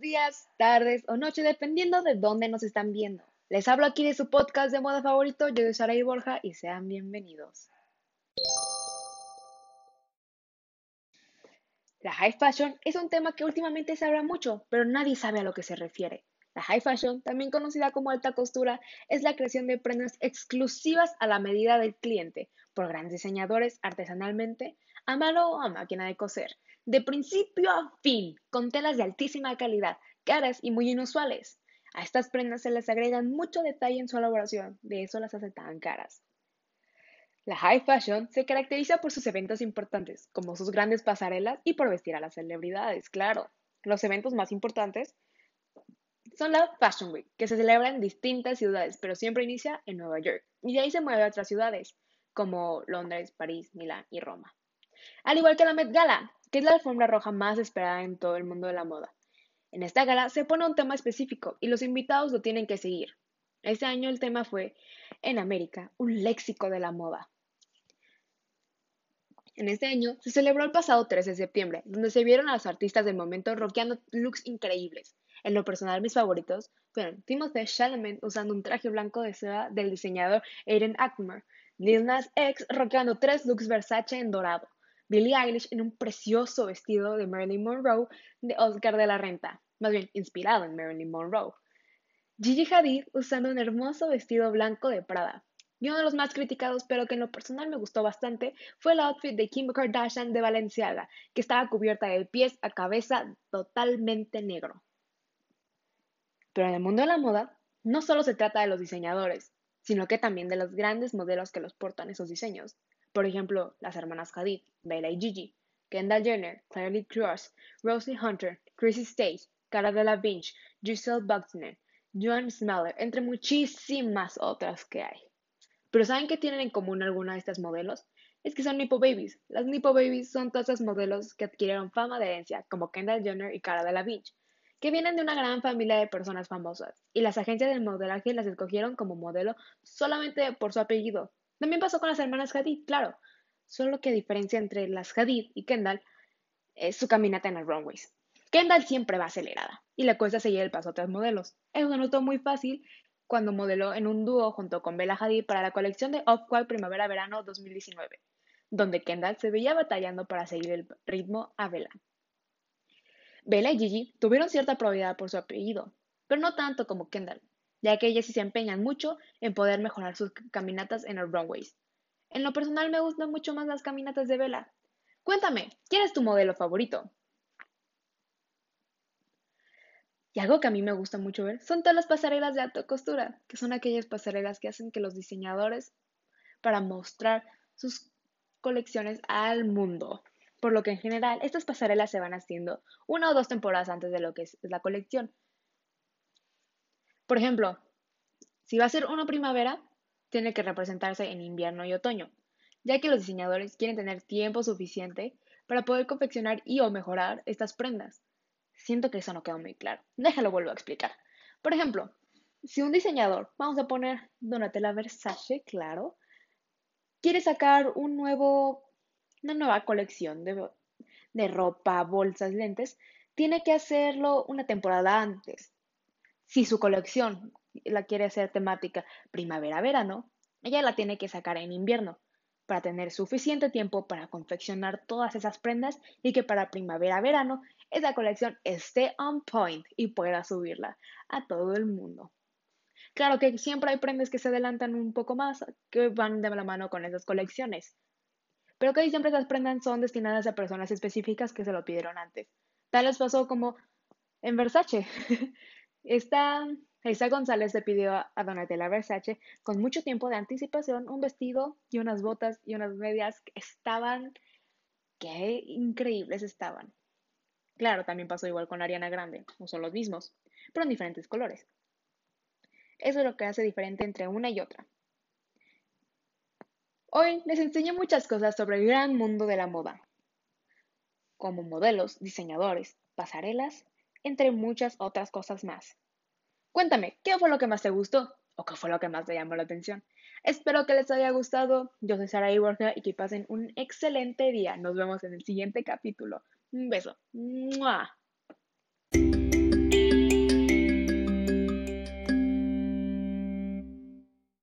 días, tardes o noche, dependiendo de dónde nos están viendo. Les hablo aquí de su podcast de moda favorito, yo soy Sara y Borja y sean bienvenidos. La high fashion es un tema que últimamente se habla mucho, pero nadie sabe a lo que se refiere. La high fashion, también conocida como alta costura, es la creación de prendas exclusivas a la medida del cliente por grandes diseñadores artesanalmente, a mano o a máquina de coser, de principio a fin, con telas de altísima calidad, caras y muy inusuales. A estas prendas se les agregan mucho detalle en su elaboración, de eso las hace tan caras. La high fashion se caracteriza por sus eventos importantes, como sus grandes pasarelas y por vestir a las celebridades, claro. Los eventos más importantes son la Fashion Week, que se celebra en distintas ciudades, pero siempre inicia en Nueva York, y de ahí se mueve a otras ciudades, como Londres, París, Milán y Roma. Al igual que la Met Gala, que es la alfombra roja más esperada en todo el mundo de la moda. En esta gala se pone un tema específico y los invitados lo tienen que seguir. Este año el tema fue En América, un léxico de la moda. En este año se celebró el pasado 13 de septiembre, donde se vieron a los artistas del momento rockeando looks increíbles. En lo personal, mis favoritos fueron Timothée Chalamet usando un traje blanco de seda del diseñador Aiden Ackmer, Lil Nas X rockeando tres looks Versace en dorado, Billie Eilish en un precioso vestido de Marilyn Monroe de Oscar de la Renta, más bien inspirado en Marilyn Monroe. Gigi Hadid usando un hermoso vestido blanco de Prada. Y uno de los más criticados, pero que en lo personal me gustó bastante, fue el outfit de Kim Kardashian de Balenciaga, que estaba cubierta de pies a cabeza totalmente negro. Pero en el mundo de la moda, no solo se trata de los diseñadores, sino que también de los grandes modelos que los portan esos diseños. Por ejemplo, las hermanas Hadid, Bella y Gigi, Kendall Jenner, Claire Lee Cross, Rosie Hunter, Chrissy Stage, Cara Delevingne, Giselle Bundchen, Joan Smeller, entre muchísimas otras que hay. Pero ¿saben qué tienen en común alguna de estas modelos? Es que son Nipo Babies. Las Nipo Babies son todas esas modelos que adquirieron fama de herencia, como Kendall Jenner y Cara Delevingne, que vienen de una gran familia de personas famosas, y las agencias de modelaje las escogieron como modelo solamente por su apellido, también pasó con las hermanas Hadid, claro. Solo que diferencia entre las Hadid y Kendall es su caminata en los runways. Kendall siempre va acelerada y le cuesta seguir el paso a otros modelos. Eso se notó muy fácil cuando modeló en un dúo junto con Bella Hadid para la colección de Off-White Primavera-Verano 2019, donde Kendall se veía batallando para seguir el ritmo a Bella. Bella y Gigi tuvieron cierta probabilidad por su apellido, pero no tanto como Kendall ya que ellas sí se empeñan mucho en poder mejorar sus caminatas en los runways. En lo personal me gustan mucho más las caminatas de vela. Cuéntame, ¿quién es tu modelo favorito? Y algo que a mí me gusta mucho ver son todas las pasarelas de alta costura, que son aquellas pasarelas que hacen que los diseñadores para mostrar sus colecciones al mundo. Por lo que en general estas pasarelas se van haciendo una o dos temporadas antes de lo que es la colección, por ejemplo, si va a ser una primavera, tiene que representarse en invierno y otoño, ya que los diseñadores quieren tener tiempo suficiente para poder confeccionar y o mejorar estas prendas. Siento que eso no quedó muy claro. Déjalo vuelvo a explicar. Por ejemplo, si un diseñador, vamos a poner Donatella Versace, claro, quiere sacar una nueva colección de, de ropa, bolsas, lentes, tiene que hacerlo una temporada antes. Si su colección la quiere hacer temática primavera-verano, ella la tiene que sacar en invierno para tener suficiente tiempo para confeccionar todas esas prendas y que para primavera-verano esa colección esté on point y pueda subirla a todo el mundo. Claro que siempre hay prendas que se adelantan un poco más, que van de la mano con esas colecciones. Pero que siempre esas prendas son destinadas a personas específicas que se lo pidieron antes. Tal les pasó como en Versace. Esta, Isa González le pidió a Donatella Versace con mucho tiempo de anticipación un vestido y unas botas y unas medias que estaban, qué increíbles estaban. Claro, también pasó igual con Ariana Grande, no son los mismos, pero en diferentes colores. Eso es lo que hace diferente entre una y otra. Hoy les enseño muchas cosas sobre el gran mundo de la moda, como modelos, diseñadores, pasarelas entre muchas otras cosas más. Cuéntame, ¿qué fue lo que más te gustó? ¿O qué fue lo que más te llamó la atención? Espero que les haya gustado. Yo soy Sara Borja y que pasen un excelente día. Nos vemos en el siguiente capítulo. Un beso.